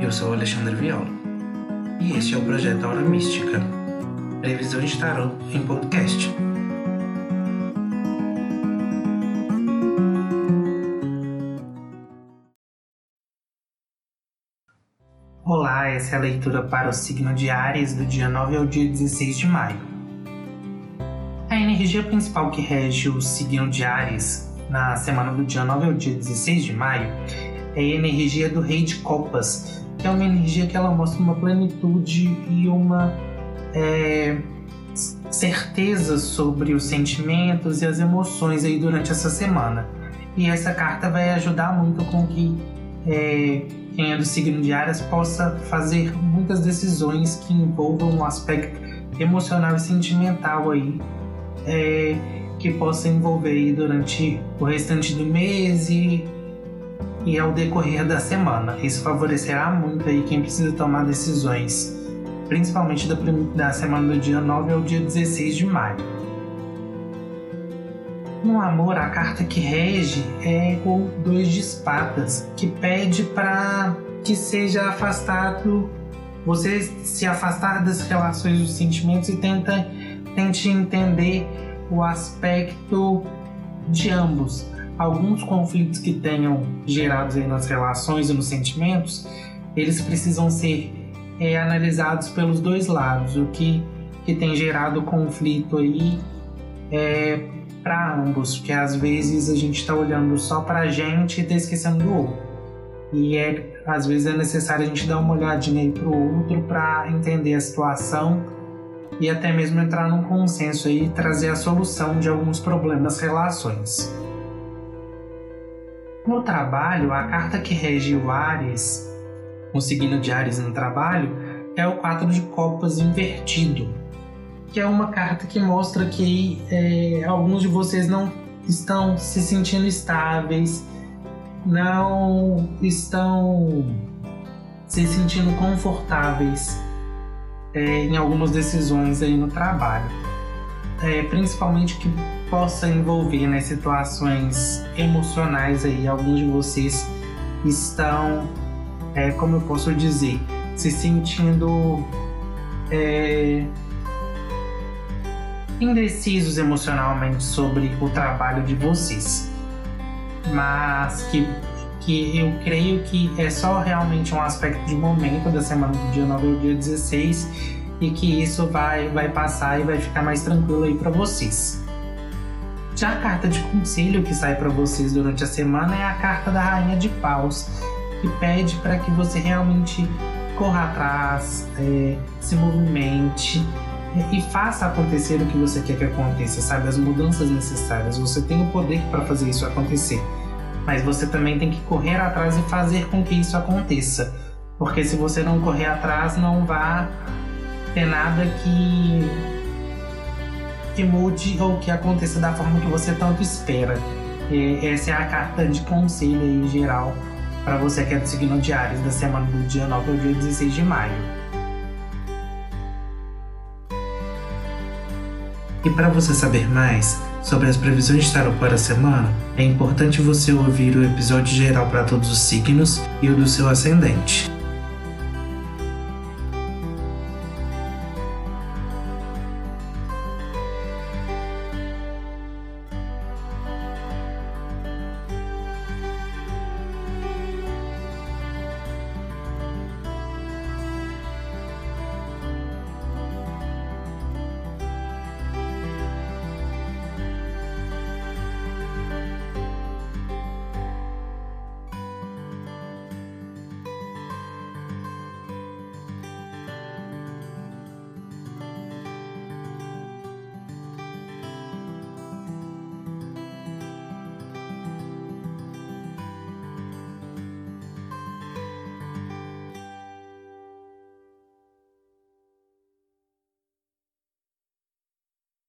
Eu sou Alexandre Viola e este é o projeto Aura Mística, previsão de tarot em podcast. Olá, essa é a leitura para o signo de Ares do dia 9 ao dia 16 de maio. A energia principal que rege o signo de Ares na semana do dia 9 ao dia 16 de maio é a energia do Rei de Copas, que é uma energia que ela mostra uma plenitude e uma é, certeza sobre os sentimentos e as emoções aí durante essa semana. E essa carta vai ajudar muito com que é, quem é do signo de Ares possa fazer muitas decisões que envolvam um aspecto emocional e sentimental aí. É, que possa envolver durante o restante do mês e, e ao decorrer da semana. Isso favorecerá muito aí quem precisa tomar decisões, principalmente da, da semana do dia 9 ao dia 16 de maio. No amor, a carta que rege é o Dois de Espadas, que pede para que seja afastado, você se afastar das relações dos sentimentos e tenta, tente entender o aspecto de ambos. Alguns conflitos que tenham gerados aí nas relações e nos sentimentos, eles precisam ser é, analisados pelos dois lados. O que, que tem gerado conflito aí é para ambos, porque às vezes a gente está olhando só para a gente e está esquecendo do outro. E é, às vezes é necessário a gente dar uma olhadinha aí para o outro para entender a situação e até mesmo entrar num consenso e trazer a solução de alguns problemas relações. No trabalho, a carta que rege o Ares, o signo de Ares no trabalho, é o 4 de copas invertido, que é uma carta que mostra que é, alguns de vocês não estão se sentindo estáveis, não estão se sentindo confortáveis é, em algumas decisões aí no trabalho, é, principalmente que possa envolver né, situações emocionais aí. Alguns de vocês estão, é, como eu posso dizer, se sentindo é, indecisos emocionalmente sobre o trabalho de vocês, mas que que eu creio que é só realmente um aspecto de momento da semana do dia 9 ao dia 16 e que isso vai, vai passar e vai ficar mais tranquilo aí para vocês. Já a carta de conselho que sai para vocês durante a semana é a carta da Rainha de Paus, que pede para que você realmente corra atrás, é, se movimente e faça acontecer o que você quer que aconteça, sabe? As mudanças necessárias. Você tem o poder para fazer isso acontecer mas você também tem que correr atrás e fazer com que isso aconteça. Porque se você não correr atrás, não vai ter nada que que mude ou que aconteça da forma que você tanto espera. E essa é a carta de conselho aí geral para você que é do signo Ares da semana do dia 9 ao dia 16 de maio. E para você saber mais, sobre as previsões de tarot para a semana, é importante você ouvir o episódio geral para todos os signos e o do seu ascendente.